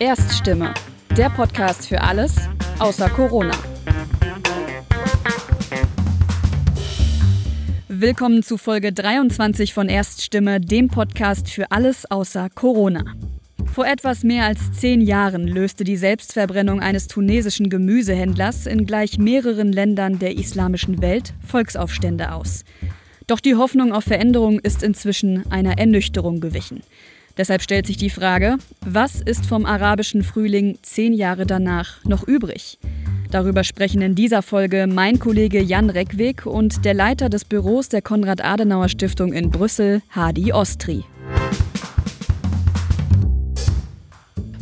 Erststimme, der Podcast für alles außer Corona. Willkommen zu Folge 23 von Erststimme, dem Podcast für alles außer Corona. Vor etwas mehr als zehn Jahren löste die Selbstverbrennung eines tunesischen Gemüsehändlers in gleich mehreren Ländern der islamischen Welt Volksaufstände aus. Doch die Hoffnung auf Veränderung ist inzwischen einer Ernüchterung gewichen. Deshalb stellt sich die Frage, was ist vom arabischen Frühling zehn Jahre danach noch übrig? Darüber sprechen in dieser Folge mein Kollege Jan Reckweg und der Leiter des Büros der Konrad-Adenauer-Stiftung in Brüssel, Hadi Ostri.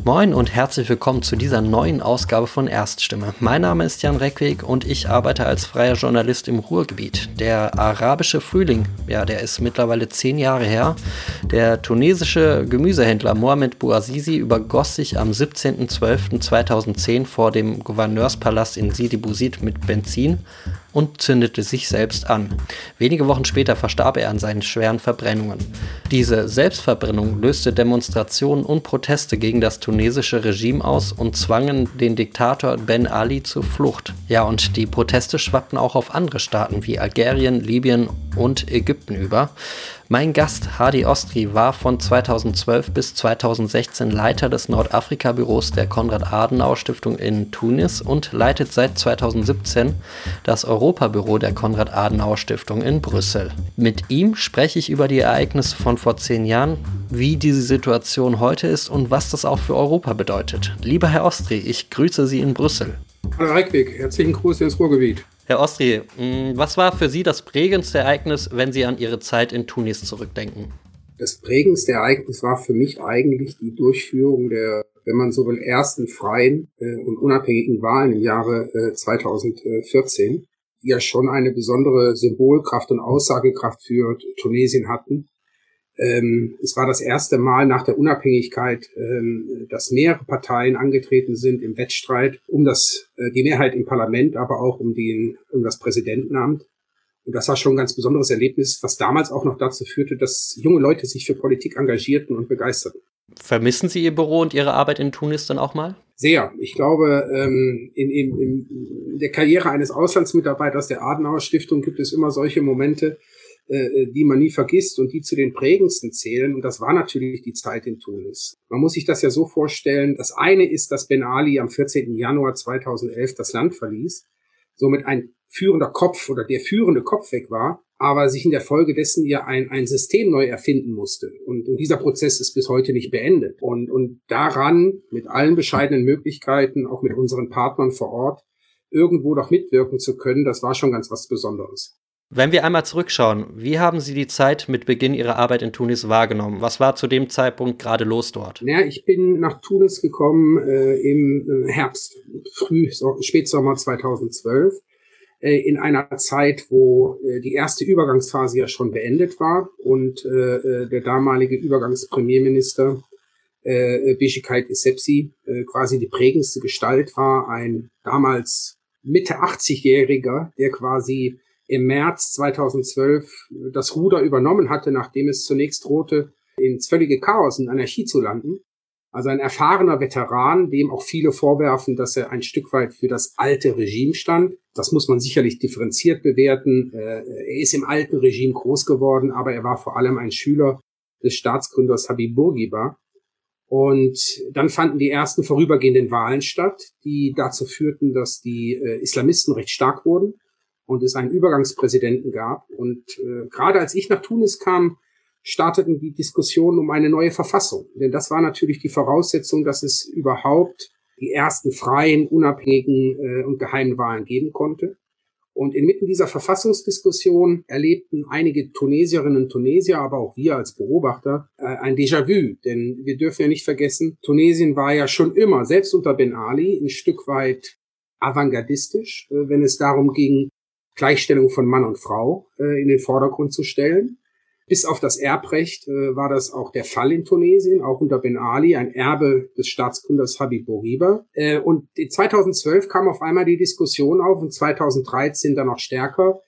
Moin und herzlich willkommen zu dieser neuen Ausgabe von Erststimme. Mein Name ist Jan Reckweg und ich arbeite als freier Journalist im Ruhrgebiet. Der arabische Frühling, ja, der ist mittlerweile zehn Jahre her. Der tunesische Gemüsehändler Mohamed Bouazizi übergoss sich am 17.12.2010 vor dem Gouverneurspalast in Sidi Bouzid mit Benzin und zündete sich selbst an. Wenige Wochen später verstarb er an seinen schweren Verbrennungen. Diese Selbstverbrennung löste Demonstrationen und Proteste gegen das tunesische Regime aus und zwangen den Diktator Ben Ali zur Flucht. Ja, und die Proteste schwappten auch auf andere Staaten wie Algerien, Libyen und Ägypten über. Mein Gast Hadi Ostri war von 2012 bis 2016 Leiter des Nordafrika-Büros der Konrad-Adenauer-Stiftung in Tunis und leitet seit 2017 das Europabüro der Konrad-Adenauer-Stiftung in Brüssel. Mit ihm spreche ich über die Ereignisse von vor zehn Jahren, wie diese Situation heute ist und was das auch für Europa bedeutet. Lieber Herr Ostri, ich grüße Sie in Brüssel. Hallo Reickweg, herzlichen Gruß ins Ruhrgebiet. Herr Ostri, mm, was war für Sie das prägendste Ereignis, wenn Sie an Ihre Zeit in Tunis zurückdenken? Das prägendste Ereignis war für mich eigentlich die Durchführung der, wenn man so will, ersten freien äh, und unabhängigen Wahlen im Jahre äh, 2014, die ja schon eine besondere Symbolkraft und Aussagekraft für Tunesien hatten ähm, es war das erste Mal nach der Unabhängigkeit, ähm, dass mehrere Parteien angetreten sind im Wettstreit um das, äh, die Mehrheit im Parlament, aber auch um, den, um das Präsidentenamt. Und das war schon ein ganz besonderes Erlebnis, was damals auch noch dazu führte, dass junge Leute sich für Politik engagierten und begeisterten. Vermissen Sie Ihr Büro und Ihre Arbeit in Tunis dann auch mal? Sehr. Ich glaube, ähm, in, in, in der Karriere eines Auslandsmitarbeiters der Adenauer Stiftung gibt es immer solche Momente, die man nie vergisst und die zu den prägendsten zählen. Und das war natürlich die Zeit in Tunis. Man muss sich das ja so vorstellen. Das eine ist, dass Ben Ali am 14. Januar 2011 das Land verließ, somit ein führender Kopf oder der führende Kopf weg war, aber sich in der Folge dessen ja ein, ein System neu erfinden musste. Und, und dieser Prozess ist bis heute nicht beendet. Und, und daran, mit allen bescheidenen Möglichkeiten, auch mit unseren Partnern vor Ort, irgendwo doch mitwirken zu können, das war schon ganz was Besonderes. Wenn wir einmal zurückschauen, wie haben Sie die Zeit mit Beginn Ihrer Arbeit in Tunis wahrgenommen? Was war zu dem Zeitpunkt gerade los dort? Ja, ich bin nach Tunis gekommen äh, im äh, Herbst, früh, so, Spätsommer 2012, äh, in einer Zeit, wo äh, die erste Übergangsphase ja schon beendet war und äh, äh der damalige Übergangspremierminister äh, Beşiktaş Essebsi quasi die prägendste Gestalt war, ein damals Mitte 80-Jähriger, der quasi im März 2012 das Ruder übernommen hatte, nachdem es zunächst drohte, ins völlige Chaos und Anarchie zu landen. Also ein erfahrener Veteran, dem auch viele vorwerfen, dass er ein Stück weit für das alte Regime stand. Das muss man sicherlich differenziert bewerten. Äh, er ist im alten Regime groß geworden, aber er war vor allem ein Schüler des Staatsgründers Habib Bourguiba. Und dann fanden die ersten vorübergehenden Wahlen statt, die dazu führten, dass die äh, Islamisten recht stark wurden und es einen Übergangspräsidenten gab. Und äh, gerade als ich nach Tunis kam, starteten die Diskussionen um eine neue Verfassung. Denn das war natürlich die Voraussetzung, dass es überhaupt die ersten freien, unabhängigen äh, und geheimen Wahlen geben konnte. Und inmitten dieser Verfassungsdiskussion erlebten einige Tunesierinnen und Tunesier, aber auch wir als Beobachter, äh, ein Déjà-vu. Denn wir dürfen ja nicht vergessen, Tunesien war ja schon immer, selbst unter Ben Ali, ein Stück weit avantgardistisch, äh, wenn es darum ging, Gleichstellung von Mann und Frau äh, in den Vordergrund zu stellen. Bis auf das Erbrecht äh, war das auch der Fall in Tunesien, auch unter Ben Ali, ein Erbe des Staatsgründers Habib Bourguiba. Äh, und 2012 kam auf einmal die Diskussion auf und 2013 dann noch stärker.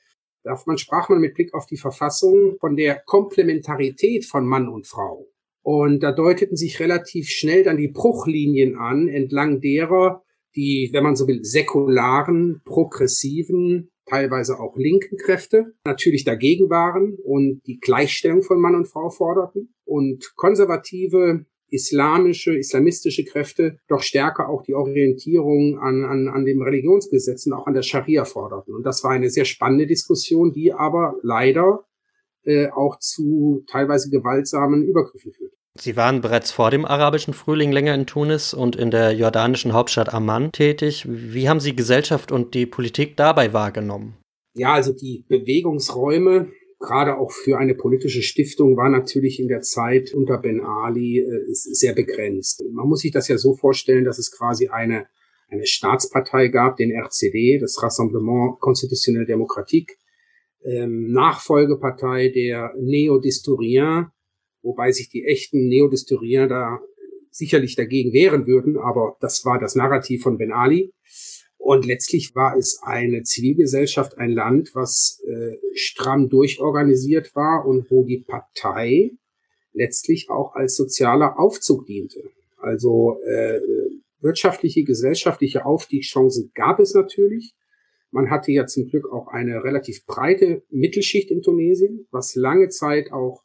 Man sprach man mit Blick auf die Verfassung von der Komplementarität von Mann und Frau. Und da deuteten sich relativ schnell dann die Bruchlinien an, entlang derer die, wenn man so will, säkularen, progressiven, teilweise auch linken Kräfte natürlich dagegen waren und die Gleichstellung von Mann und Frau forderten und konservative, islamische, islamistische Kräfte doch stärker auch die Orientierung an, an, an dem Religionsgesetz und auch an der Scharia forderten. Und das war eine sehr spannende Diskussion, die aber leider äh, auch zu teilweise gewaltsamen Übergriffen führt. Sie waren bereits vor dem arabischen Frühling länger in Tunis und in der jordanischen Hauptstadt Amman tätig. Wie haben Sie Gesellschaft und die Politik dabei wahrgenommen? Ja, also die Bewegungsräume, gerade auch für eine politische Stiftung, war natürlich in der Zeit unter Ben Ali äh, sehr begrenzt. Man muss sich das ja so vorstellen, dass es quasi eine, eine Staatspartei gab, den RCD, das Rassemblement Constitutionnelle Démocratique, ähm, Nachfolgepartei der Néo-Disturien, wobei sich die echten Neodysterier da sicherlich dagegen wehren würden, aber das war das Narrativ von Ben Ali. Und letztlich war es eine Zivilgesellschaft, ein Land, was äh, stramm durchorganisiert war und wo die Partei letztlich auch als sozialer Aufzug diente. Also äh, wirtschaftliche, gesellschaftliche Aufstiegschancen gab es natürlich. Man hatte ja zum Glück auch eine relativ breite Mittelschicht in Tunesien, was lange Zeit auch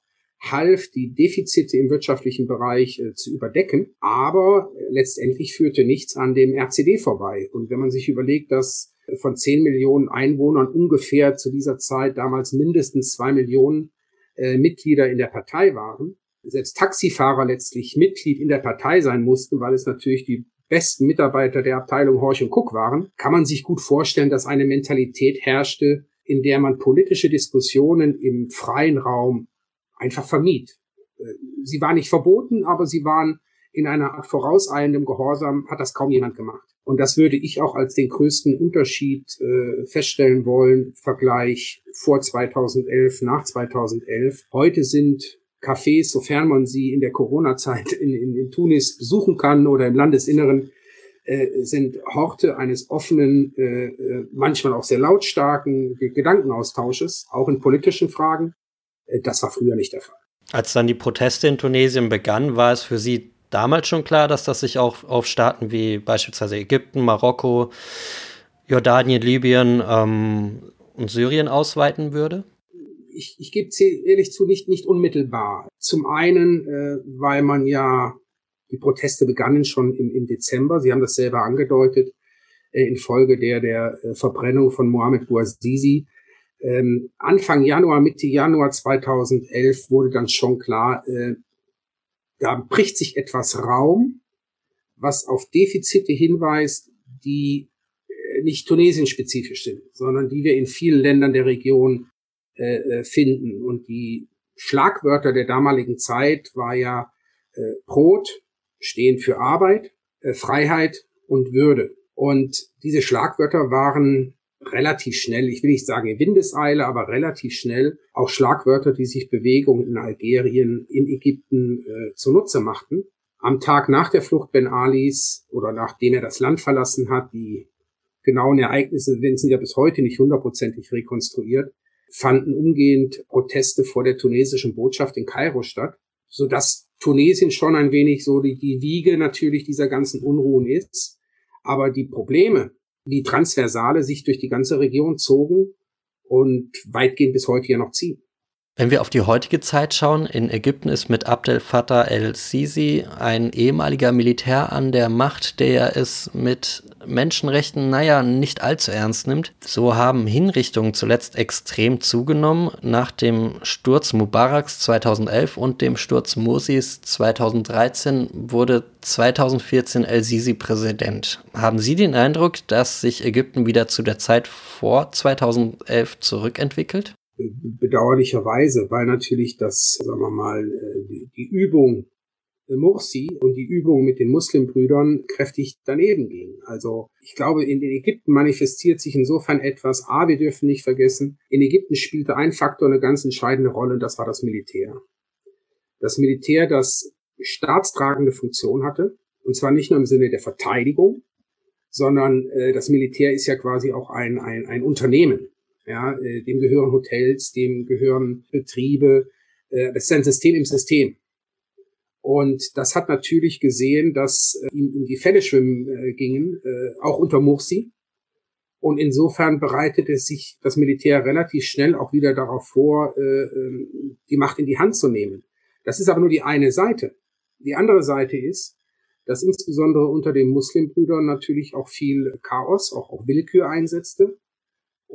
half, die Defizite im wirtschaftlichen Bereich äh, zu überdecken, aber letztendlich führte nichts an dem RCD vorbei. Und wenn man sich überlegt, dass von 10 Millionen Einwohnern ungefähr zu dieser Zeit damals mindestens zwei Millionen äh, Mitglieder in der Partei waren, selbst Taxifahrer letztlich Mitglied in der Partei sein mussten, weil es natürlich die besten Mitarbeiter der Abteilung Horch und Cook waren, kann man sich gut vorstellen, dass eine Mentalität herrschte, in der man politische Diskussionen im freien Raum einfach vermied. Äh, sie war nicht verboten, aber sie waren in einer Art vorauseilendem Gehorsam, hat das kaum jemand gemacht. Und das würde ich auch als den größten Unterschied äh, feststellen wollen, Vergleich vor 2011, nach 2011. Heute sind Cafés, sofern man sie in der Corona-Zeit in, in, in Tunis besuchen kann oder im Landesinneren, äh, sind Horte eines offenen, äh, äh manchmal auch sehr lautstarken Gedankenaustausches, auch in politischen Fragen. Äh, das war früher nicht der Fall. Als dann die Proteste in Tunesien begannen, war es für Sie damals schon klar, dass das sich auch auf Staaten wie beispielsweise Ägypten, Marokko, Jordanien, Libyen ähm, und Syrien ausweiten würde? Ich, ich gebe ehrlich zu, nicht, nicht unmittelbar. Zum einen, äh, weil man ja, die Proteste begannen schon im, im Dezember, Sie haben das selber angedeutet, äh, infolge der, der äh, Verbrennung von Mohamed Bouazizi ähm, Anfang Januar, Mitte Januar 2011 wurde dann schon klar, äh, da bricht sich etwas Raum, was auf Defizite hinweist, die äh, nicht Tunesien-spezifisch sind, sondern die wir in vielen Ländern der Region äh, äh finden. Und die Schlagwörter der damaligen Zeit war ja äh, Brot, stehen für Arbeit, äh, Freiheit und Würde. Und diese Schlagwörter waren relativ schnell, ich will nicht sagen in Windeseile, aber relativ schnell auch Schlagwörter, die sich Bewegungen in Algerien, in Ägypten äh, zunutze machten. Am Tag nach der Flucht Ben Alis oder nachdem er das Land verlassen hat, die genauen Ereignisse sind ja bis heute nicht hundertprozentig rekonstruiert, fanden umgehend Proteste vor der tunesischen Botschaft in Kairo statt, so dass Tunesien schon ein wenig so die, die Wiege natürlich dieser ganzen Unruhen ist. Aber die Probleme, wie Transversale sich durch die ganze Region zogen und weitgehend bis heute ja noch ziehen. Wenn wir auf die heutige Zeit schauen, in Ägypten ist mit Abdel Fattah el-Sisi ein ehemaliger Militär an der Macht, der es mit Menschenrechten, naja, nicht allzu ernst nimmt. So haben Hinrichtungen zuletzt extrem zugenommen. Nach dem Sturz Mubaraks 2011 und dem Sturz Mursis 2013 wurde 2014 el-Sisi Präsident. Haben Sie den Eindruck, dass sich Ägypten wieder zu der Zeit vor 2011 zurückentwickelt? Bedauerlicherweise, weil natürlich das, sagen wir mal, äh, die Übung Mursi und die Übung mit den Muslimbrüdern kräftig daneben ging. Also ich glaube, in Ägypten manifestiert sich insofern etwas. A, wir dürfen nicht vergessen, in Ägypten spielte ein Faktor eine ganz entscheidende Rolle und das war das Militär. Das Militär, das staatstragende Funktion hatte, und zwar nicht nur im Sinne der Verteidigung, sondern äh, das Militär ist ja quasi auch ein, ein, ein Unternehmen. Ja, äh, dem gehören Hotels, dem gehören Betriebe. Äh, das ist ein System im System. Und das hat natürlich gesehen, dass äh, ihm in die Fälle schwimmen äh, gingen, äh, auch unter Mursi. Und insofern bereitete sich das Militär relativ schnell auch wieder darauf vor, äh, ähm, die Macht in die Hand zu nehmen. Das ist aber nur die eine Seite. Die andere Seite ist, dass insbesondere unter den Muslimbrüdern natürlich auch viel Chaos, auch, auch Willkür einsetzte.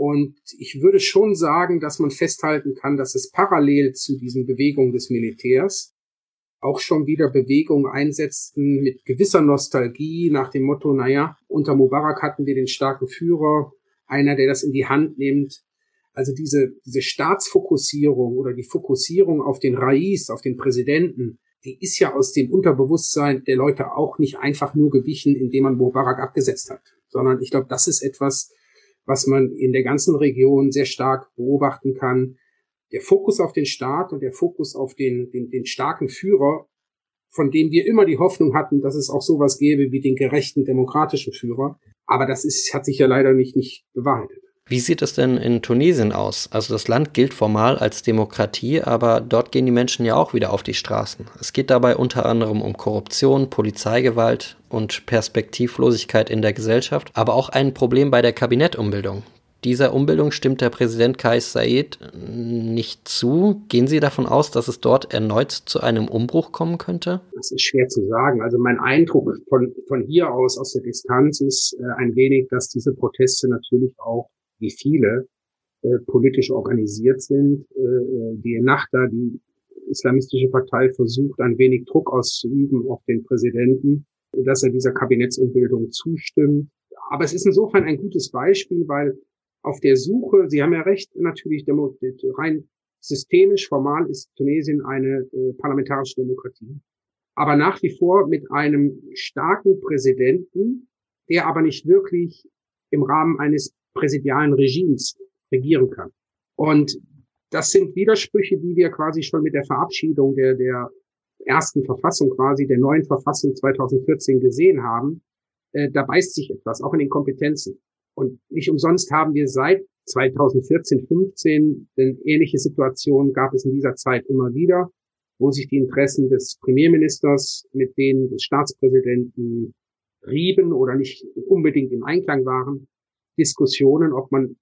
Und ich würde schon sagen, dass man festhalten kann, dass es parallel zu diesen Bewegungen des Militärs auch schon wieder Bewegungen einsetzten mit gewisser Nostalgie nach dem Motto, naja, unter Mubarak hatten wir den starken Führer, einer, der das in die Hand nimmt. Also diese, diese Staatsfokussierung oder die Fokussierung auf den Rais, auf den Präsidenten, die ist ja aus dem Unterbewusstsein der Leute auch nicht einfach nur gewichen, indem man Mubarak abgesetzt hat, sondern ich glaube, das ist etwas, was man in der ganzen Region sehr stark beobachten kann, der Fokus auf den Staat und der Fokus auf den, den, den starken Führer, von dem wir immer die Hoffnung hatten, dass es auch sowas gäbe wie den gerechten demokratischen Führer. Aber das ist, hat sich ja leider nicht, nicht bewahrheitet. Wie sieht es denn in Tunesien aus? Also das Land gilt formal als Demokratie, aber dort gehen die Menschen ja auch wieder auf die Straßen. Es geht dabei unter anderem um Korruption, Polizeigewalt und Perspektivlosigkeit in der Gesellschaft, aber auch ein Problem bei der Kabinettumbildung. Dieser Umbildung stimmt der Präsident Kais Said nicht zu. Gehen Sie davon aus, dass es dort erneut zu einem Umbruch kommen könnte? Das ist schwer zu sagen. Also mein Eindruck von, von hier aus, aus der Distanz, ist äh, ein wenig, dass diese Proteste natürlich auch, wie viele, äh, politisch organisiert sind. Äh, die Nachda, die islamistische Partei, versucht ein wenig Druck auszuüben auf den Präsidenten, dass er dieser Kabinettsumbildung zustimmt. Aber es ist insofern ein gutes Beispiel, weil auf der Suche, Sie haben ja recht, natürlich rein systemisch, formal ist Tunesien eine äh, parlamentarische Demokratie. Aber nach wie vor mit einem starken Präsidenten, der aber nicht wirklich im Rahmen eines präsidialen Regimes regieren kann. Und das sind Widersprüche, die wir quasi schon mit der Verabschiedung der, der ersten Verfassung quasi, der neuen Verfassung 2014 gesehen haben. Äh, da beißt sich etwas, auch in den Kompetenzen. Und nicht umsonst haben wir seit 2014, 15, denn ähnliche Situationen gab es in dieser Zeit immer wieder, wo sich die Interessen des Premierministers mit denen des Staatspräsidenten rieben oder nicht unbedingt im Einklang waren. Diskussionen, ob man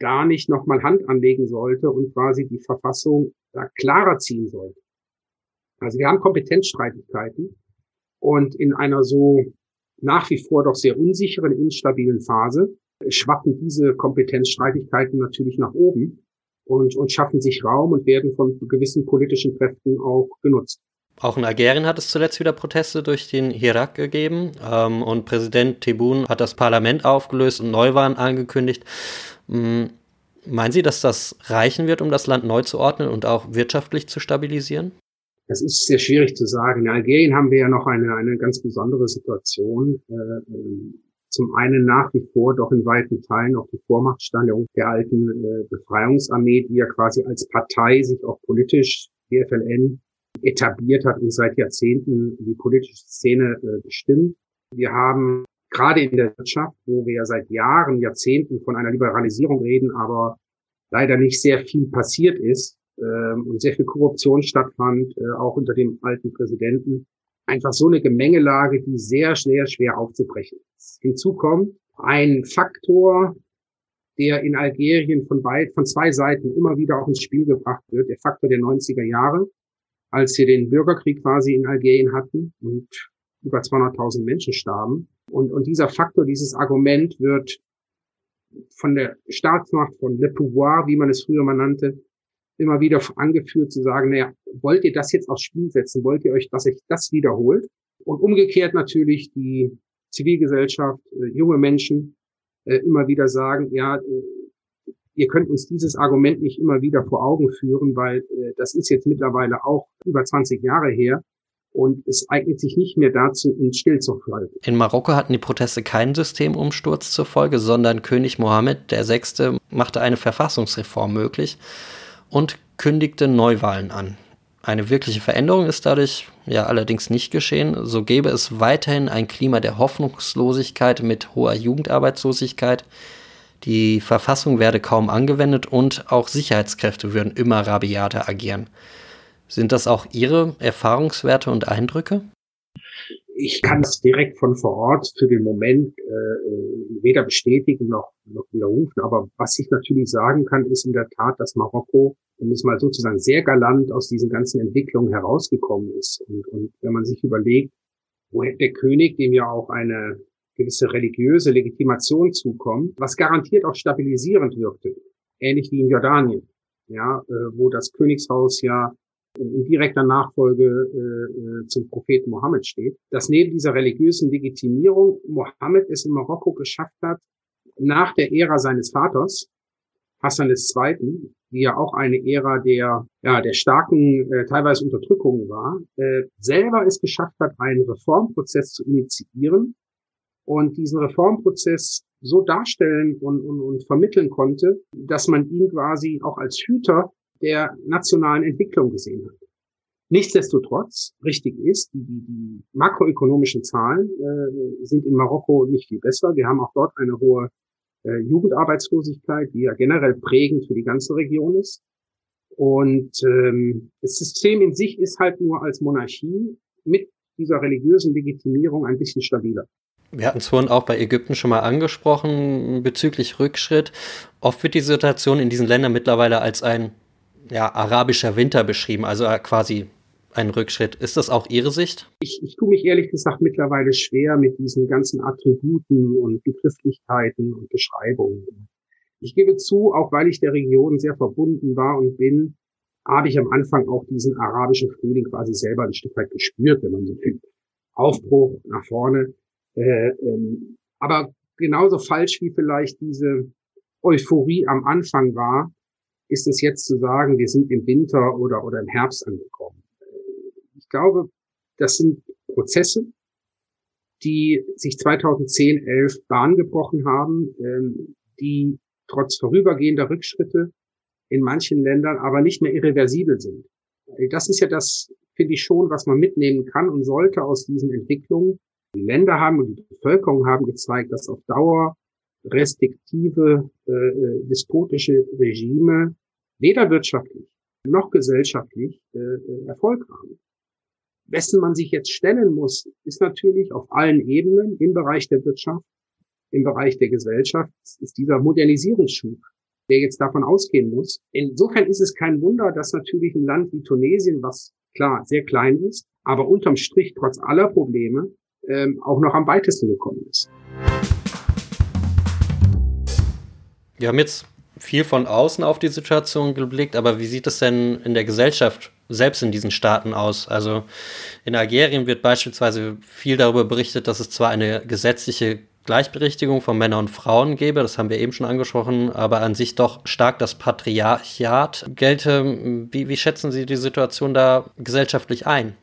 gar nicht nochmal Hand anlegen sollte und quasi die Verfassung da klarer ziehen sollte. Also wir haben Kompetenzstreitigkeiten und in einer so nach wie vor doch sehr unsicheren, instabilen Phase schwappen diese Kompetenzstreitigkeiten natürlich nach oben und, und schaffen sich Raum und werden von gewissen politischen Kräften auch genutzt. Auch in Algerien hat es zuletzt wieder Proteste durch den Hirak gegeben ähm, und Präsident Tebboune hat das Parlament aufgelöst und Neuwahlen angekündigt. Ähm, meinen Sie, dass das reichen wird, um das Land neu zu ordnen und auch wirtschaftlich zu stabilisieren? Das ist sehr schwierig zu sagen. In Algerien haben wir ja noch eine, eine ganz besondere Situation. Äh, zum einen nach wie vor doch in weiten Teilen auch die Vormachtstellung der alten äh, Befreiungsarmee, die ja quasi als Partei sich auch politisch, die FLN, etabliert hat und seit Jahrzehnten die politische Szene äh, bestimmt. Wir haben gerade in der Wirtschaft, wo wir ja seit Jahren, Jahrzehnten von einer Liberalisierung reden, aber leider nicht sehr viel passiert ist äh, und sehr viel Korruption stattfand, äh, auch unter dem alten Präsidenten, einfach so eine Gemengelage, die sehr, sehr schwer aufzubrechen ist. Hinzu kommt ein Faktor, der in Algerien von, beid, von zwei Seiten immer wieder auch ins Spiel gebracht wird, der Faktor der 90er Jahre, als wir den Bürgerkrieg quasi in Algerien hatten und über 200.000 Menschen starben. Und, und dieser Faktor, dieses Argument wird von der Staatsmacht, von Le Pouvoir, wie man es früher mal nannte, immer wieder angeführt zu sagen, naja, wollt ihr das jetzt aufs Spiel setzen? Wollt ihr euch, dass sich das wiederholt? Und umgekehrt natürlich die Zivilgesellschaft, äh, junge Menschen äh, immer wieder sagen, ja, äh, ihr könnt uns dieses Argument nicht immer wieder vor Augen führen, weil äh, das ist jetzt mittlerweile auch über 20 Jahre her. Und es eignet sich nicht mehr dazu, uns stillzuhalten. In Marokko hatten die Proteste keinen Systemumsturz zur Folge, sondern König Mohammed VI. machte eine Verfassungsreform möglich und kündigte Neuwahlen an. Eine wirkliche Veränderung ist dadurch ja allerdings nicht geschehen. So gäbe es weiterhin ein Klima der Hoffnungslosigkeit mit hoher Jugendarbeitslosigkeit. Die Verfassung werde kaum angewendet und auch Sicherheitskräfte würden immer rabiater agieren. Sind das auch Ihre Erfahrungswerte und Eindrücke? Ich kann das direkt von vor Ort für den Moment äh, weder bestätigen noch, noch widerrufen. Aber was ich natürlich sagen kann, ist in der Tat, dass Marokko, um es mal sozusagen sehr galant aus diesen ganzen Entwicklungen herausgekommen ist. Und, und wenn man sich überlegt, wo der König, dem ja auch eine gewisse religiöse Legitimation zukommt, was garantiert auch stabilisierend wirkte, ähnlich wie in Jordanien, ja, äh, wo das Königshaus ja in direkter Nachfolge äh, äh, zum Propheten Mohammed steht, dass neben dieser religiösen Legitimierung Mohammed es in Marokko geschafft hat, nach der Ära seines Vaters, Hassan II., die ja auch eine Ära der, ja, der starken, äh, teilweise Unterdrückung war, äh, selber es geschafft hat, einen Reformprozess zu initiieren und diesen Reformprozess so darstellen und, und, und vermitteln konnte, dass man ihn quasi auch als Hüter der nationalen Entwicklung gesehen hat. Nichtsdestotrotz, richtig ist, die, die, makroökonomischen Zahlen äh, sind in Marokko nicht viel besser. Wir haben auch dort eine hohe äh, Jugendarbeitslosigkeit, die ja generell prägend für die ganze Region ist. Und ähm, das System in sich ist halt nur als Monarchie mit dieser religiösen Legitimierung ein bisschen stabiler. Wir hatten es vorhin auch bei Ägypten schon mal angesprochen bezüglich Rückschritt. Oft wird die Situation in diesen Ländern mittlerweile als ein ja, arabischer Winter beschrieben, also äh, quasi ein Rückschritt. Ist das auch Ihre Sicht? Ich, ich tue mich ehrlich gesagt mittlerweile schwer mit diesen ganzen Attributen und Begrifflichkeiten und Beschreibungen. Ich gebe zu, auch weil ich der Region sehr verbunden war und bin, habe ich am Anfang auch diesen arabischen Frühling quasi selber ein Stück weit gespürt, wenn man so will. Aufbruch nach vorne. Äh, ähm, aber genauso falsch wie vielleicht diese Euphorie am Anfang war, ist es jetzt zu sagen, wir sind im Winter oder, oder im Herbst angekommen. Ich glaube, das sind Prozesse, die sich 2010, 11 Bahn gebrochen haben, ähm, die trotz vorübergehender Rückschritte in manchen Ländern aber nicht mehr irreversibel sind. Das ist ja das, finde ich schon, was man mitnehmen kann und sollte aus diesen Entwicklungen. Die Länder haben und die Bevölkerung haben gezeigt, dass auf Dauer restriktive, äh, äh, despotische Regime weder wirtschaftlich noch gesellschaftlich äh, äh, Erfolg haben. Wessen man sich jetzt stellen muss, ist natürlich auf allen Ebenen im Bereich der Wirtschaft, im Bereich der Gesellschaft, ist dieser Modernisierungsschub, der jetzt davon ausgehen muss. Insofern ist es kein Wunder, dass natürlich ein Land wie Tunesien, was klar sehr klein ist, aber unterm Strich trotz aller Probleme ähm, auch noch am weitesten gekommen ist. Wir haben jetzt viel von außen auf die Situation geblickt, aber wie sieht es denn in der Gesellschaft selbst in diesen Staaten aus? Also in Algerien wird beispielsweise viel darüber berichtet, dass es zwar eine gesetzliche Gleichberechtigung von Männern und Frauen gäbe, das haben wir eben schon angesprochen, aber an sich doch stark das Patriarchat gelte. Wie, wie schätzen Sie die Situation da gesellschaftlich ein?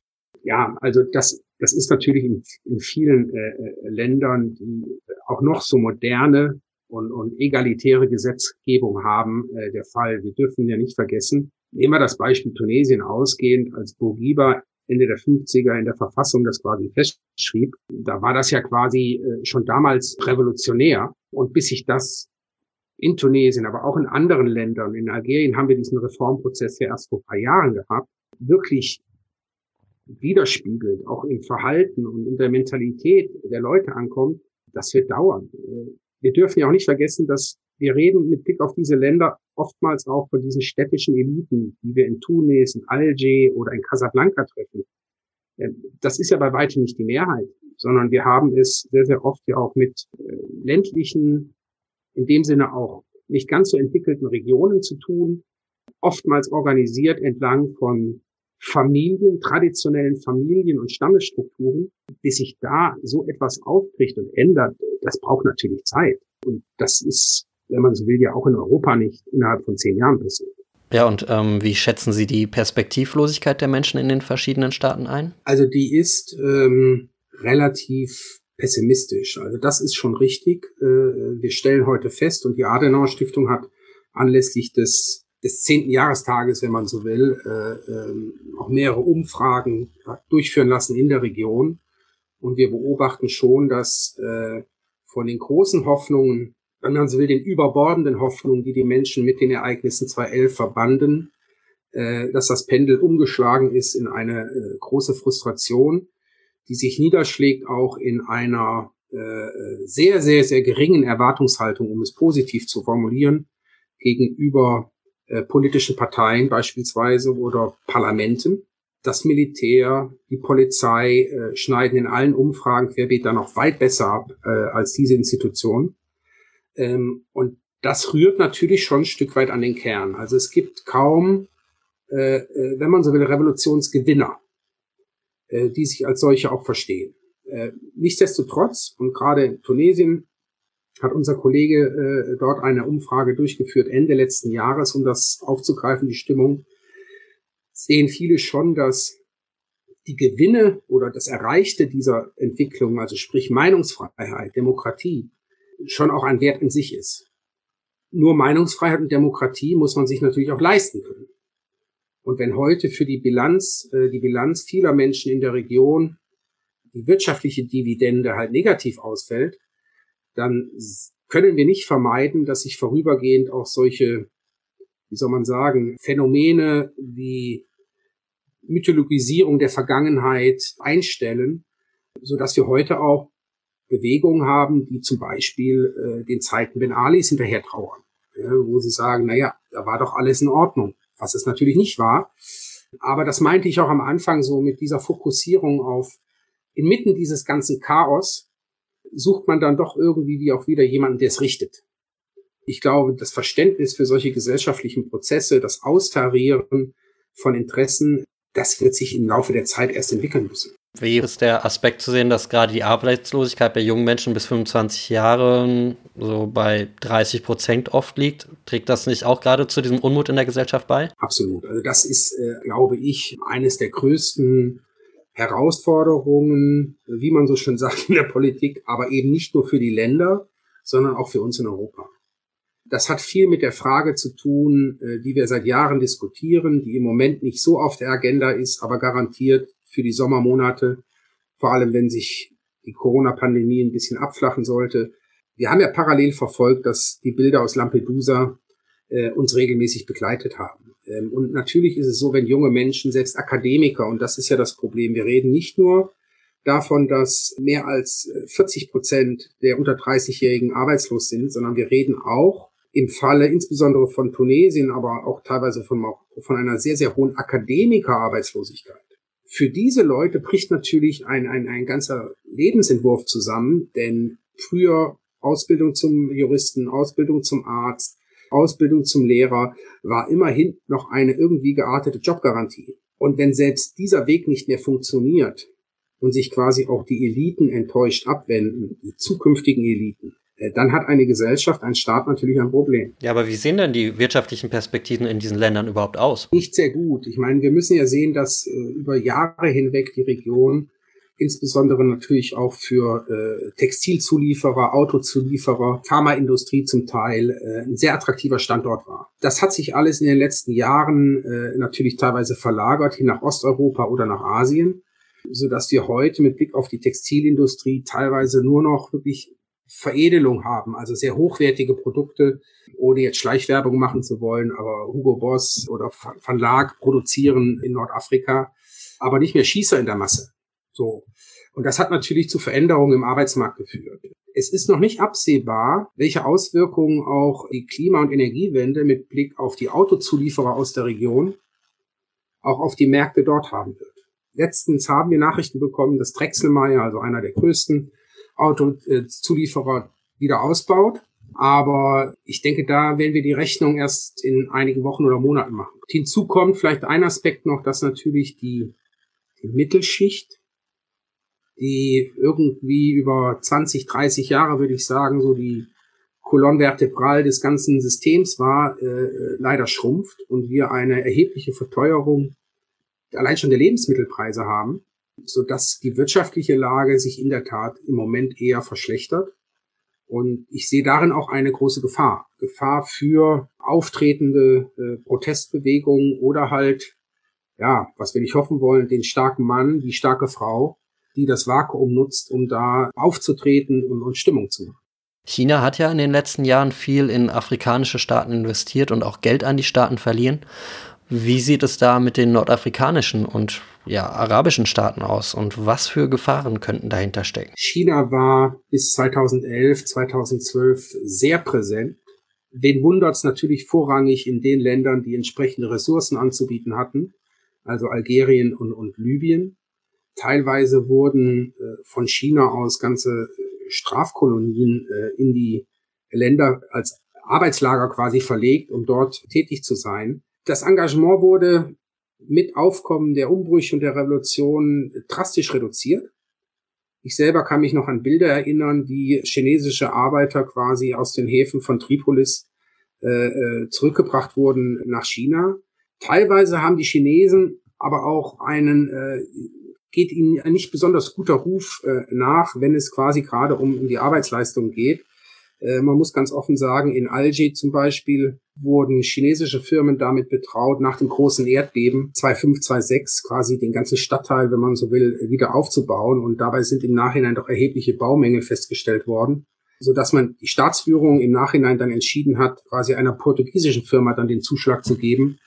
Ja, also das, das ist natürlich in, in vielen äh, äh Ländern, die auch noch so moderne und, und egalitäre Gesetzgebung haben, äh, der Fall. Wir dürfen ja nicht vergessen, nehmen wir das Beispiel Tunesien ausgehend, als Bourguiba Ende der 50er in der Verfassung das quasi festschrieb, da war das ja quasi äh, schon damals revolutionär. Und bis sich das in Tunesien, aber auch in anderen Ländern, in Algerien haben wir diesen Reformprozess ja erst vor ein paar Jahren gehabt, wirklich widerspiegelt, auch im Verhalten und in der Mentalität der Leute ankommt, das wird dauern wir dürfen ja auch nicht vergessen, dass wir reden mit Blick auf diese Länder oftmals auch von diesen städtischen Eliten, die wir in Tunis, in Alger oder in Casablanca treffen. Ähm, das ist ja bei weitem nicht die Mehrheit, sondern wir haben es sehr, sehr oft ja auch mit äh, ländlichen, in dem Sinne auch nicht ganz so entwickelten Regionen zu tun, oftmals organisiert entlang von Familien, traditionellen Familien und Stammesstrukturen, bis sich da so etwas aufbricht und ändert, das braucht natürlich Zeit. Und das ist, wenn man so will, ja auch in Europa nicht innerhalb von zehn Jahren passiert. Ja, und ähm, wie schätzen Sie die Perspektivlosigkeit der Menschen in den verschiedenen Staaten ein? Also die ist ähm, relativ pessimistisch. Also das ist schon richtig. Äh, wir stellen heute fest, und die Adenauer Stiftung hat anlässlich des des zehnten Jahrestages, wenn man so will, äh, äh, auch mehrere Umfragen durchführen lassen in der Region. Und wir beobachten schon, dass äh, von den großen Hoffnungen, wenn man so will, den überbordenden Hoffnungen, die die Menschen mit den Ereignissen 2011 verbanden, äh, dass das Pendel umgeschlagen ist in eine äh, große Frustration, die sich niederschlägt auch in einer äh, sehr, sehr, sehr geringen Erwartungshaltung, um es positiv zu formulieren, gegenüber äh, politischen Parteien beispielsweise oder Parlamenten. Das Militär, die Polizei äh, schneiden in allen Umfragen querbeet da noch weit besser ab äh, als diese Institutionen. Ähm, und das rührt natürlich schon ein Stück weit an den Kern. Also es gibt kaum, äh, äh, wenn man so will, Revolutionsgewinner, äh, die sich als solche auch verstehen. Äh, nichtsdestotrotz, und gerade in Tunesien hat unser Kollege äh, dort eine Umfrage durchgeführt Ende letzten Jahres, um das aufzugreifen, die Stimmung, sehen viele schon, dass die Gewinne oder das Erreichte dieser Entwicklung, also sprich Meinungsfreiheit, Demokratie, schon auch ein Wert in sich ist nur Meinungsfreiheit und Demokratie muss man sich natürlich auch leisten können. Und wenn heute für die Bilanz, äh, die Bilanz vieler Menschen in der Region die wirtschaftliche Dividende halt negativ ausfällt, dann können wir nicht vermeiden, dass sich vorübergehend auch solche, wie soll man sagen, Phänomene wie Mythologisierung der Vergangenheit einstellen, so dass wir heute auch Bewegungen haben, die zum Beispiel äh, den Zeiten Ben Alis hinterher trauern, ja, wo sie sagen, na ja, da war doch alles in Ordnung, was es natürlich nicht war. Aber das meinte ich auch am Anfang so mit dieser Fokussierung auf inmitten dieses ganzen Chaos sucht man dann doch irgendwie wie auch wieder jemanden, der es richtet. Ich glaube, das Verständnis für solche gesellschaftlichen Prozesse, das Austarieren von Interessen, das wird sich im Laufe der Zeit erst entwickeln müssen. Wie ist der Aspekt zu sehen, dass gerade die Arbeitslosigkeit bei jungen Menschen bis 25 Jahren so bei 30 Prozent oft liegt? Trägt das nicht auch gerade zu diesem Unmut in der Gesellschaft bei? Absolut. Also das ist, äh, glaube ich, eines der größten Herausforderungen, wie man so schön sagt in der Politik, aber eben nicht nur für die Länder, sondern auch für uns in Europa. Das hat viel mit der Frage zu tun, äh, die wir seit Jahren diskutieren, die im Moment nicht so auf der Agenda ist, aber garantiert für die Sommermonate, vor allem wenn sich die Corona-Pandemie ein bisschen abflachen sollte. Wir haben ja parallel verfolgt, dass die Bilder aus Lampedusa äh, uns regelmäßig begleitet haben. Ähm, und natürlich ist es so, wenn junge Menschen, selbst Akademiker, und das ist ja das Problem, wir reden nicht nur davon, dass mehr als 40 äh, Prozent der unter 30-Jährigen arbeitslos sind, sondern wir reden auch im Falle insbesondere von Tunesien, aber auch teilweise von, von einer sehr, sehr hohen Akademikerarbeitslosigkeit für diese Leute bricht natürlich ein, ein, ein ganzer Lebensentwurf zusammen, denn früher Ausbildung zum Juristen, Ausbildung zum Arzt, Ausbildung zum Lehrer war immerhin noch eine irgendwie geartete Jobgarantie. Und wenn selbst dieser Weg nicht mehr funktioniert und sich quasi auch die Eliten enttäuscht abwenden, die zukünftigen Eliten, äh, dann hat eine Gesellschaft, ein Staat natürlich ein Problem. Ja, aber wie sehen denn die wirtschaftlichen Perspektiven in diesen Ländern überhaupt aus? Nicht sehr gut. Ich meine, wir müssen ja sehen, dass äh, über Jahre hinweg die Region insbesondere natürlich auch für äh, Textilzulieferer, Autozulieferer, Pharmaindustrie zum Teil äh, ein sehr attraktiver Standort war. Das hat sich alles in den letzten Jahren äh, natürlich teilweise verlagert hin nach Osteuropa oder nach Asien, so dass wir heute mit Blick auf die Textilindustrie teilweise nur noch wirklich Veredelung haben, also sehr hochwertige Produkte, ohne jetzt Schleichwerbung machen zu wollen, aber Hugo Boss oder Van Laak produzieren in Nordafrika, aber nicht mehr Schießer in der Masse. So. Und das hat natürlich zu Veränderungen im Arbeitsmarkt geführt. Es ist noch nicht absehbar, welche Auswirkungen auch die Klima- und Energiewende mit Blick auf die Autozulieferer aus der Region auch auf die Märkte dort haben wird. Letztens haben wir Nachrichten bekommen, dass Drechselmeier, also einer der größten Autozulieferer wieder ausbaut. Aber ich denke, da werden wir die Rechnung erst in einigen Wochen oder Monaten machen. Hinzu kommt vielleicht ein Aspekt noch, dass natürlich die, die Mittelschicht, die irgendwie über 20, 30 Jahre, würde ich sagen, so die Colonne vertebrale des ganzen Systems war, äh, leider schrumpft und wir eine erhebliche Verteuerung allein schon der Lebensmittelpreise haben so dass die wirtschaftliche Lage sich in der Tat im Moment eher verschlechtert. Und ich sehe darin auch eine große Gefahr. Gefahr für auftretende äh, Protestbewegungen oder halt, ja, was wir nicht hoffen wollen, den starken Mann, die starke Frau, die das Vakuum nutzt, um da aufzutreten und, und Stimmung zu machen. China hat ja in den letzten Jahren viel in afrikanische Staaten investiert und auch Geld an die Staaten verliehen. Wie sieht es da mit den nordafrikanischen und ja, arabischen Staaten aus und was für Gefahren könnten dahinter stecken? China war bis 2011, 2012 sehr präsent. Wen wundert's natürlich vorrangig in den Ländern, die entsprechende Ressourcen anzubieten hatten, also Algerien und, und Libyen. Teilweise wurden äh, von China aus ganze äh, Strafkolonien äh, in die Länder als Arbeitslager quasi verlegt, um dort tätig zu sein. Das Engagement wurde mit Aufkommen der Umbrüche und der Revolution drastisch reduziert. Ich selber kann mich noch an Bilder erinnern, wie chinesische Arbeiter quasi aus den Häfen von Tripolis äh, äh zurückgebracht wurden nach China. Teilweise haben die Chinesen aber auch einen, äh, geht ihnen ein nicht besonders guter Ruf äh, nach, wenn es quasi gerade um, um die Arbeitsleistung geht. Äh, man muss ganz offen sagen, in Alger zum Beispiel wurden chinesische Firmen damit betraut, nach dem großen Erdbeben 2005, 2006 quasi den ganzen Stadtteil, wenn man so will, wieder aufzubauen. Und dabei sind im Nachhinein doch erhebliche Baumängel festgestellt worden, so dass man die Staatsführung im Nachhinein dann entschieden hat, quasi einer portugiesischen Firma dann den Zuschlag zu geben,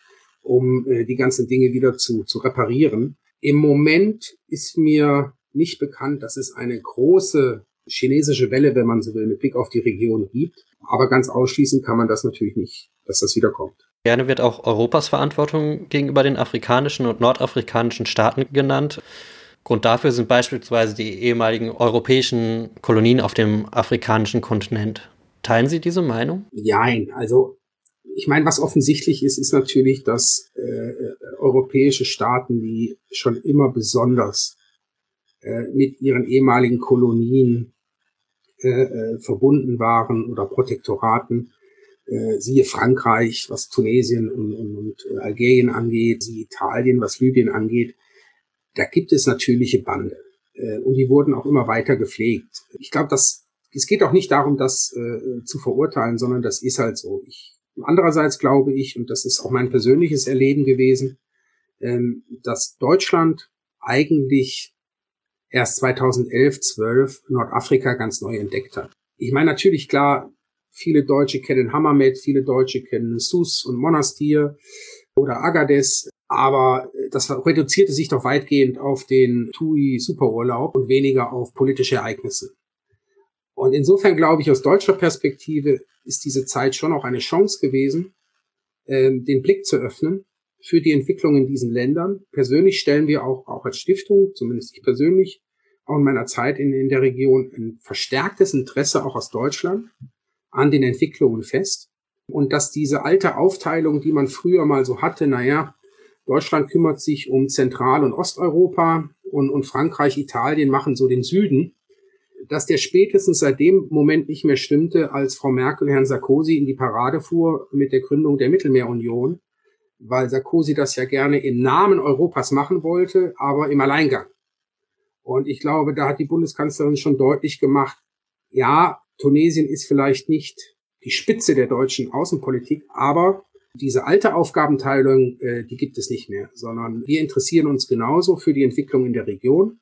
um äh, die ganzen Dinge wieder zu, zu reparieren. Im Moment ist mir nicht bekannt, dass es eine große chinesische Welle, wenn man so will, mit Blick auf die Region gibt. Aber ganz ausschließen kann man das natürlich nicht, dass das wiederkommt. Gerne wird auch Europas Verantwortung gegenüber den afrikanischen und nordafrikanischen Staaten genannt. Grund dafür sind beispielsweise die ehemaligen europäischen Kolonien auf dem afrikanischen Kontinent. Teilen Sie diese Meinung? Nein, also ich meine, was offensichtlich ist, ist natürlich, dass äh, europäische Staaten, die schon immer besonders äh, mit ihren ehemaligen Kolonien äh, äh, verbunden waren oder Protektoraten, äh, siehe Frankreich, was Tunesien und, und, und äh, Algerien angeht, siehe Italien, was Libyen angeht, da gibt es natürliche Bande. Äh, und die wurden auch immer weiter gepflegt. Ich glaube, dass es geht auch nicht darum, das äh, zu verurteilen, sondern das ist halt so. Ich, andererseits glaube ich, und das ist auch mein persönliches Erleben gewesen, ähm, dass Deutschland eigentlich erst 2011, 12 Nordafrika ganz neu entdeckt hat. Ich meine natürlich klar, viele Deutsche kennen Hammermet, viele Deutsche kennen Sus und Monastir oder Agades, aber das reduzierte sich doch weitgehend auf den TUI Superurlaub und weniger auf politische Ereignisse. Und insofern glaube ich, aus deutscher Perspektive ist diese Zeit schon auch eine Chance gewesen, ähm, den Blick zu öffnen für die Entwicklung in diesen Ländern. Persönlich stellen wir auch, auch als Stiftung, zumindest ich persönlich, auch in meiner Zeit in, in der Region ein verstärktes Interesse auch aus Deutschland an den Entwicklungen fest. Und dass diese alte Aufteilung, die man früher mal so hatte, naja, Deutschland kümmert sich um Zentral- und Osteuropa und, und Frankreich, Italien machen so den Süden, dass der spätestens seit dem Moment nicht mehr stimmte, als Frau Merkel Herrn Sarkozy in die Parade fuhr mit der Gründung der Mittelmeerunion weil Sarkozy das ja gerne im Namen Europas machen wollte, aber im Alleingang. Und ich glaube, da hat die Bundeskanzlerin schon deutlich gemacht, ja, Tunesien ist vielleicht nicht die Spitze der deutschen Außenpolitik, aber diese alte Aufgabenteilung, äh, die gibt es nicht mehr, sondern wir interessieren uns genauso für die Entwicklung in der Region.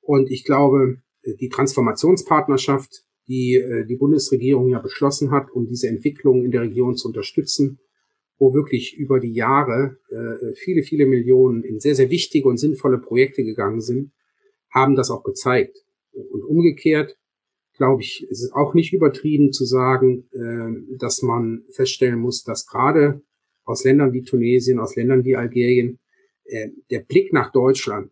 Und ich glaube, die Transformationspartnerschaft, die äh, die Bundesregierung ja beschlossen hat, um diese Entwicklung in der Region zu unterstützen, wo wirklich über die Jahre äh, viele, viele Millionen in sehr, sehr wichtige und sinnvolle Projekte gegangen sind, haben das auch gezeigt. Und umgekehrt, glaube ich, ist es auch nicht übertrieben zu sagen, äh, dass man feststellen muss, dass gerade aus Ländern wie Tunesien, aus Ländern wie Algerien, äh, der Blick nach Deutschland,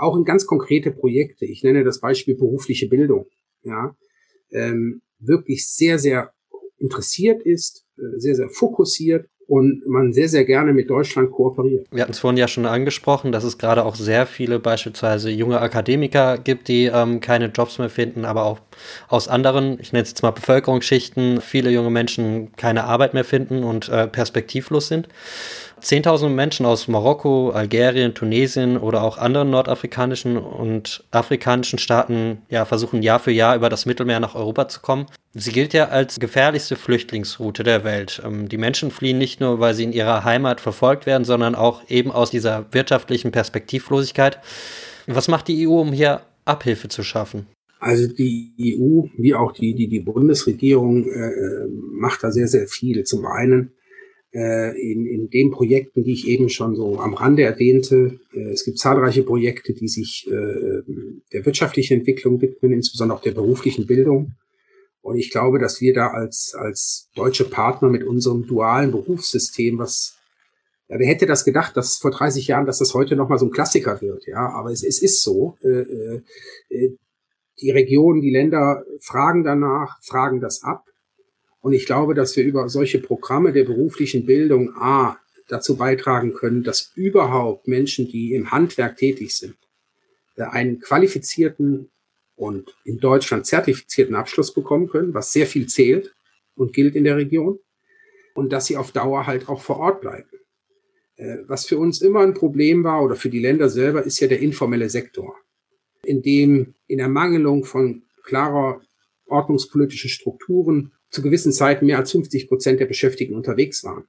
auch in ganz konkrete Projekte, ich nenne das Beispiel berufliche Bildung, ja, ähm, wirklich sehr, sehr interessiert ist, äh, sehr, sehr fokussiert und man sehr, sehr gerne mit Deutschland kooperiert. Wir hatten es vorhin ja schon angesprochen, dass es gerade auch sehr viele beispielsweise junge Akademiker gibt, die ähm, keine Jobs mehr finden, aber auch aus anderen, ich nenne es jetzt mal Bevölkerungsschichten, viele junge Menschen keine Arbeit mehr finden und äh, perspektivlos sind. Zehntausende Menschen aus Marokko, Algerien, Tunesien oder auch anderen nordafrikanischen und afrikanischen Staaten ja, versuchen Jahr für Jahr über das Mittelmeer nach Europa zu kommen. Sie gilt ja als gefährlichste Flüchtlingsroute der Welt. Ähm, die Menschen fliehen nicht nur, weil sie in ihrer Heimat verfolgt werden, sondern auch eben aus dieser wirtschaftlichen Perspektivlosigkeit. Was macht die EU, um hier Abhilfe zu schaffen? Also die EU, wie auch die, die, die Bundesregierung, äh, äh macht da sehr, sehr viel. Zum einen in, in den Projekten, die ich eben schon so am Rande erwähnte. Äh, es gibt zahlreiche Projekte, die sich äh, der wirtschaftlichen Entwicklung widmen, insbesondere auch der beruflichen Bildung. Und ich glaube, dass wir da als, als deutsche Partner mit unserem dualen Berufssystem, was, ja, wer hätte das gedacht, dass vor 30 Jahren, dass das heute nochmal so ein Klassiker wird, ja, aber es, es ist so. Äh, äh, die Regionen, die Länder fragen danach, fragen das ab. Und ich glaube, dass wir über solche Programme der beruflichen Bildung A dazu beitragen können, dass überhaupt Menschen, die im Handwerk tätig sind, äh, einen qualifizierten und in Deutschland zertifizierten Abschluss bekommen können, was sehr viel zählt und gilt in der Region. Und dass sie auf Dauer halt auch vor Ort bleiben. Äh, was für uns immer ein Problem war oder für die Länder selber, ist ja der informelle Sektor, in dem in Ermangelung von klarer ordnungspolitischer Strukturen zu gewissen Zeiten mehr als 50 Prozent der Beschäftigten unterwegs waren.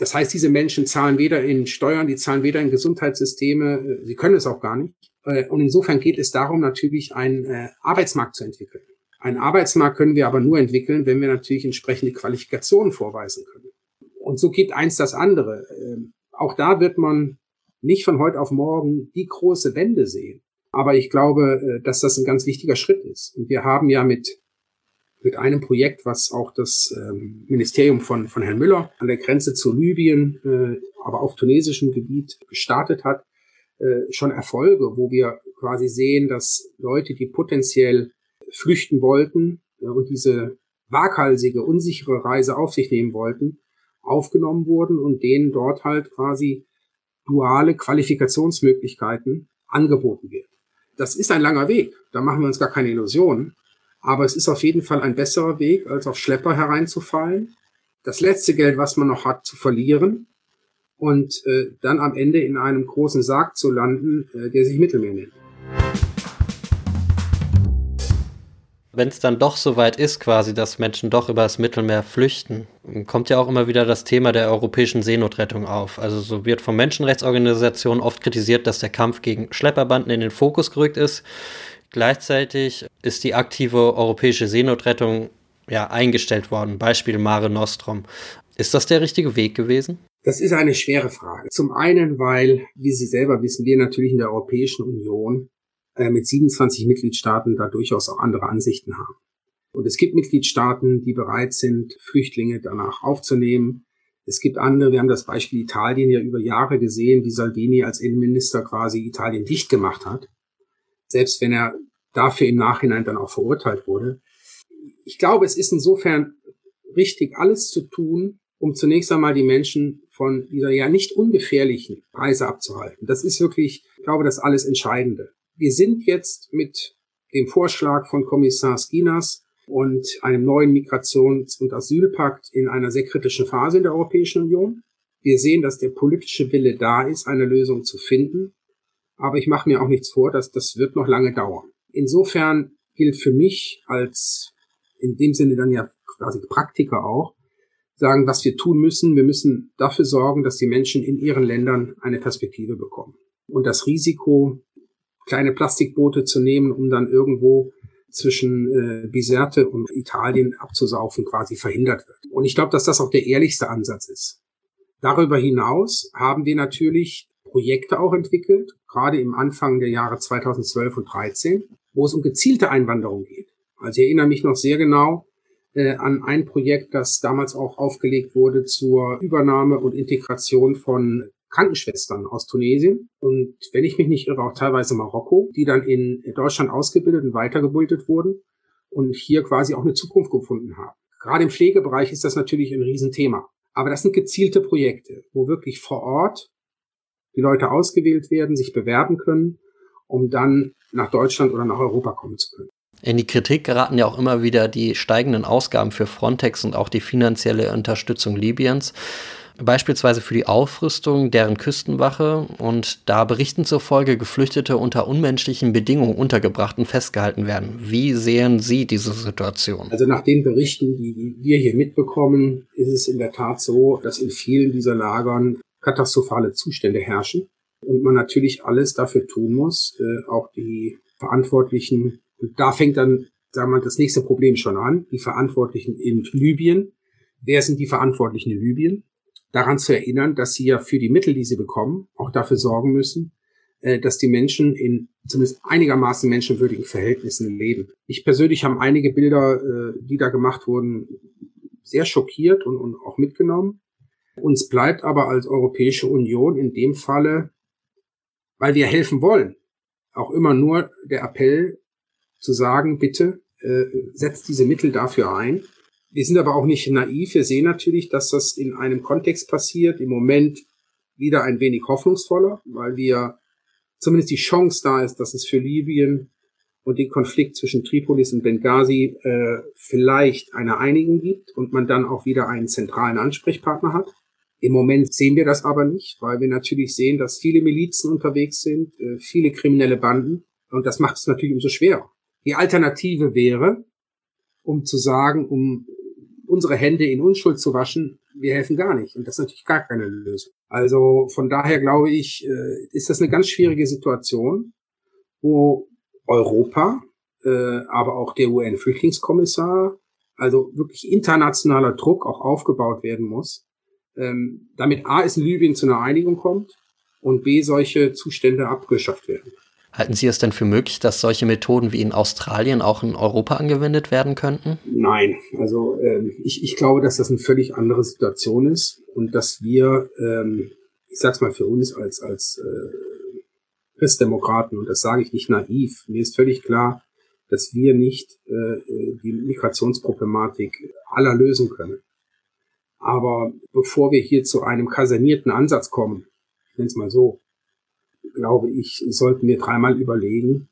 Das heißt, diese Menschen zahlen weder in Steuern, die zahlen weder in Gesundheitssysteme, äh, sie können es auch gar nicht. Äh, und insofern geht es darum, natürlich einen äh, Arbeitsmarkt zu entwickeln. Einen Arbeitsmarkt können wir aber nur entwickeln, wenn wir natürlich entsprechende Qualifikationen vorweisen können. Und so gibt eins das andere. Ähm, auch da wird man nicht von heute auf morgen die große Wende sehen. Aber ich glaube, dass das ein ganz wichtiger Schritt ist. Und wir haben ja mit mit einem Projekt, was auch das ähm, Ministerium von, von Herrn Müller an der Grenze zu Libyen, äh, aber auf tunesischem Gebiet gestartet hat, äh, schon Erfolge, wo wir quasi sehen, dass Leute, die potenziell flüchten wollten äh, und diese waghalsige, unsichere Reise auf sich nehmen wollten, aufgenommen wurden und denen dort halt quasi duale Qualifikationsmöglichkeiten angeboten wird. Das ist ein langer Weg, da machen wir uns gar keine Illusionen. Aber es ist auf jeden Fall ein besserer Weg, als auf Schlepper hereinzufallen, das letzte Geld, was man noch hat, zu verlieren und äh, dann am Ende in einem großen Sarg zu landen, äh, der sich Mittelmeer nennt. Wenn es dann doch so weit ist, quasi, dass Menschen doch über das Mittelmeer flüchten, kommt ja auch immer wieder das Thema der europäischen Seenotrettung auf. Also so wird von Menschenrechtsorganisationen oft kritisiert, dass der Kampf gegen Schlepperbanden in den Fokus gerückt ist. Gleichzeitig ist die aktive europäische Seenotrettung ja eingestellt worden. Beispiel Mare Nostrum. Ist das der richtige Weg gewesen? Das ist eine schwere Frage. Zum einen, weil, wie Sie selber wissen, wir natürlich in der Europäischen Union äh, mit 27 Mitgliedstaaten da durchaus auch andere Ansichten haben. Und es gibt Mitgliedstaaten, die bereit sind, Flüchtlinge danach aufzunehmen. Es gibt andere, wir haben das Beispiel Italien ja über Jahre gesehen, wie Salvini als Innenminister quasi Italien dicht gemacht hat selbst wenn er dafür im Nachhinein dann auch verurteilt wurde. Ich glaube, es ist insofern richtig, alles zu tun, um zunächst einmal die Menschen von dieser ja nicht ungefährlichen Reise abzuhalten. Das ist wirklich, ich glaube, das alles Entscheidende. Wir sind jetzt mit dem Vorschlag von Kommissar Skinas und einem neuen Migrations- und Asylpakt in einer sehr kritischen Phase in der Europäischen Union. Wir sehen, dass der politische Wille da ist, eine Lösung zu finden. Aber ich mache mir auch nichts vor, dass das wird noch lange dauern. Insofern gilt für mich als in dem Sinne dann ja quasi Praktiker auch, sagen, was wir tun müssen. Wir müssen dafür sorgen, dass die Menschen in ihren Ländern eine Perspektive bekommen. Und das Risiko, kleine Plastikboote zu nehmen, um dann irgendwo zwischen äh, Bizerte und Italien abzusaufen, quasi verhindert wird. Und ich glaube, dass das auch der ehrlichste Ansatz ist. Darüber hinaus haben wir natürlich Projekte auch entwickelt, gerade im Anfang der Jahre 2012 und 2013, wo es um gezielte Einwanderung geht. Also ich erinnere mich noch sehr genau äh, an ein Projekt, das damals auch aufgelegt wurde zur Übernahme und Integration von Krankenschwestern aus Tunesien und wenn ich mich nicht irre, auch teilweise Marokko, die dann in Deutschland ausgebildet und weitergebildet wurden und hier quasi auch eine Zukunft gefunden haben. Gerade im Pflegebereich ist das natürlich ein Riesenthema. Aber das sind gezielte Projekte, wo wirklich vor Ort die Leute ausgewählt werden, sich bewerben können, um dann nach Deutschland oder nach Europa kommen zu können. In die Kritik geraten ja auch immer wieder die steigenden Ausgaben für Frontex und auch die finanzielle Unterstützung Libyens beispielsweise für die Aufrüstung deren Küstenwache und da Berichten zufolge Geflüchtete unter unmenschlichen Bedingungen untergebracht und festgehalten werden. Wie sehen Sie diese Situation? Also nach den Berichten, die wir hier mitbekommen, ist es in der Tat so, dass in vielen dieser Lagern katastrophale Zustände herrschen und man natürlich alles dafür tun muss, äh, auch die Verantwortlichen, und da fängt dann, sagen wir, das nächste Problem schon an, die Verantwortlichen in Libyen. Wer sind die Verantwortlichen in Libyen? daran zu erinnern, dass sie ja für die Mittel, die sie bekommen, auch dafür sorgen müssen, äh, dass die Menschen in zumindest einigermaßen menschenwürdigen Verhältnissen leben. Ich persönlich habe einige Bilder, äh, die da gemacht wurden, sehr schockiert und, und auch mitgenommen. Uns bleibt aber als Europäische Union in dem Falle, weil wir helfen wollen, auch immer nur der Appell zu sagen, bitte äh, setzt diese Mittel dafür ein. Wir sind aber auch nicht naiv. Wir sehen natürlich, dass das in einem Kontext passiert, im Moment wieder ein wenig hoffnungsvoller, weil wir zumindest die Chance da ist, dass es für Libyen und den Konflikt zwischen Tripolis und Benghazi äh, vielleicht eine Einigung gibt und man dann auch wieder einen zentralen Ansprechpartner hat. Im Moment sehen wir das aber nicht, weil wir natürlich sehen, dass viele Milizen unterwegs sind, äh, viele kriminelle Banden und das macht es natürlich umso schwerer. Die Alternative wäre, um zu sagen, um unsere Hände in Unschuld zu waschen, wir helfen gar nicht. Und das ist natürlich gar keine Lösung. Also von daher glaube ich, äh, ist das eine ganz schwierige Situation, wo Europa, äh, aber auch der UN-Flüchtlingskommissar, also wirklich internationaler Druck auch aufgebaut werden muss, ähm, damit A, es in Libyen zu einer Einigung kommt und B, solche Zustände abgeschafft werden. Halten Sie es denn für möglich, dass solche Methoden wie in Australien auch in Europa angewendet werden könnten? Nein, also ähm, ich, ich glaube, dass das eine völlig andere Situation ist und dass wir, ähm, ich sag's mal für uns als, als äh, Christdemokraten, und das sage ich nicht naiv, mir ist völlig klar, dass wir nicht äh, die Migrationsproblematik aller lösen können. Aber bevor wir hier zu einem kasernierten Ansatz kommen, ich nenne es mal so, glaube ich, sollten wir dreimal überlegen.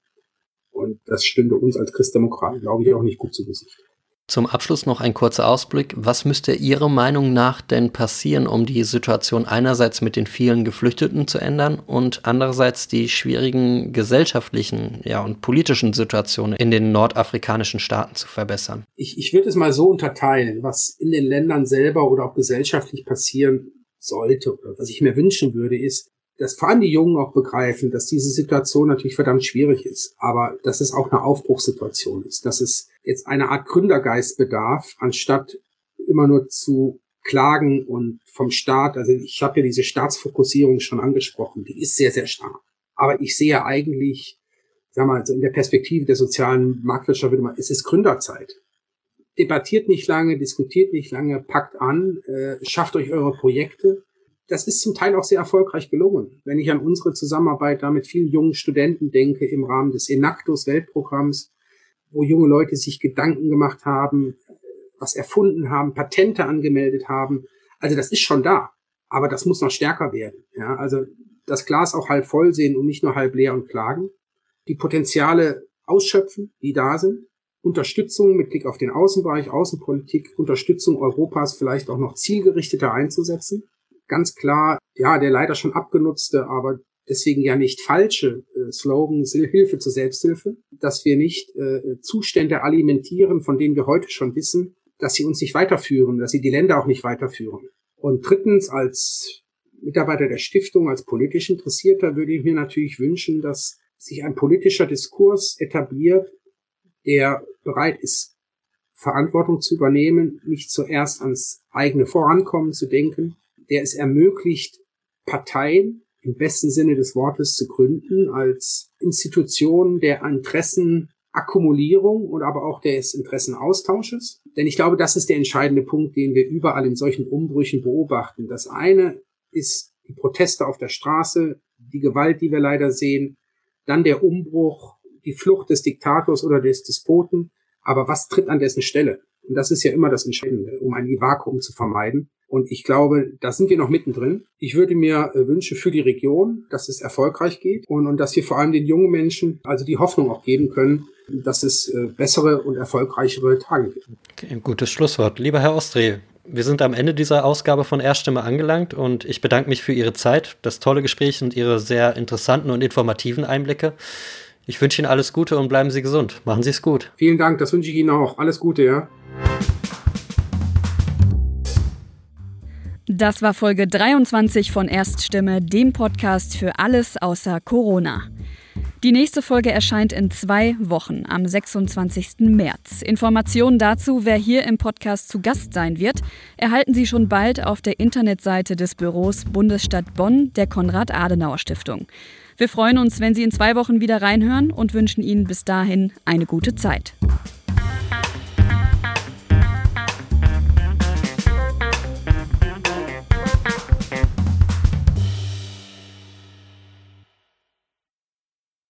Und das stünde uns als Christdemokraten, glaube ich, auch nicht gut zu Gesicht. Zum Abschluss noch ein kurzer Ausblick. Was müsste Ihrer Meinung nach denn passieren, um die Situation einerseits mit den vielen Geflüchteten zu ändern und andererseits die schwierigen gesellschaftlichen ja, und politischen Situationen in den nordafrikanischen Staaten zu verbessern? Ich, ich würde es mal so unterteilen, was in den Ländern selber oder auch gesellschaftlich passieren sollte oder was ich mir wünschen würde, ist, dass vor allem die Jungen auch begreifen, dass diese Situation natürlich verdammt schwierig ist, aber dass es auch eine Aufbruchssituation ist, dass es jetzt eine Art Gründergeist bedarf, anstatt immer nur zu klagen und vom Staat, also ich habe ja diese Staatsfokussierung schon angesprochen, die ist sehr, sehr stark. Aber ich sehe eigentlich, sag mal, also in der Perspektive der sozialen Marktwirtschaft, es ist Gründerzeit. Debattiert nicht lange, diskutiert nicht lange, packt an, äh, schafft euch eure Projekte, das ist zum Teil auch sehr erfolgreich gelungen. Wenn ich an unsere Zusammenarbeit da mit vielen jungen Studenten denke im Rahmen des Enactus Weltprogramms, wo junge Leute sich Gedanken gemacht haben, was erfunden haben, Patente angemeldet haben. Also das ist schon da, aber das muss noch stärker werden. Ja, also das Glas auch halb voll sehen und nicht nur halb leer und klagen. Die Potenziale ausschöpfen, die da sind. Unterstützung mit Blick auf den Außenbereich, Außenpolitik, Unterstützung Europas vielleicht auch noch zielgerichteter einzusetzen ganz klar, ja, der leider schon abgenutzte, aber deswegen ja nicht falsche äh, Slogan Hilfe zur Selbsthilfe, dass wir nicht äh, Zustände alimentieren, von denen wir heute schon wissen, dass sie uns nicht weiterführen, dass sie die Länder auch nicht weiterführen. Und drittens, als Mitarbeiter der Stiftung, als politisch Interessierter, würde ich mir natürlich wünschen, dass sich ein politischer Diskurs etabliert, der bereit ist, Verantwortung zu übernehmen, nicht zuerst ans eigene Vorankommen zu denken, der es ermöglicht, Parteien im besten Sinne des Wortes zu gründen als Institution der Interessenakkumulierung und aber auch des Interessenaustausches. Denn ich glaube, das ist der entscheidende Punkt, den wir überall in solchen Umbrüchen beobachten. Das eine ist die Proteste auf der Straße, die Gewalt, die wir leider sehen, dann der Umbruch, die Flucht des Diktators oder des Despoten. Aber was tritt an dessen Stelle? Und das ist ja immer das Entscheidende, um ein Vakuum zu vermeiden. Und ich glaube, da sind wir noch mittendrin. Ich würde mir äh, wünschen für die Region, dass es erfolgreich geht und, und dass wir vor allem den jungen Menschen also die Hoffnung auch geben können, dass es äh, bessere und erfolgreichere Tage gibt. Okay, gutes Schlusswort. Lieber Herr Ostree, wir sind am Ende dieser Ausgabe von Erststimme angelangt und ich bedanke mich für Ihre Zeit, das tolle Gespräch und Ihre sehr interessanten und informativen Einblicke. Ich wünsche Ihnen alles Gute und bleiben Sie gesund. Machen Sie es gut. Vielen Dank, das wünsche ich Ihnen auch. Alles Gute, ja. Das war Folge 23 von Erststimme, dem Podcast für alles außer Corona. Die nächste Folge erscheint in zwei Wochen am 26. März. Informationen dazu, wer hier im Podcast zu Gast sein wird, erhalten Sie schon bald auf der Internetseite des Büros Bundesstadt Bonn der Konrad-Adenauer-Stiftung. Wir freuen uns, wenn Sie in zwei Wochen wieder reinhören und wünschen Ihnen bis dahin eine gute Zeit.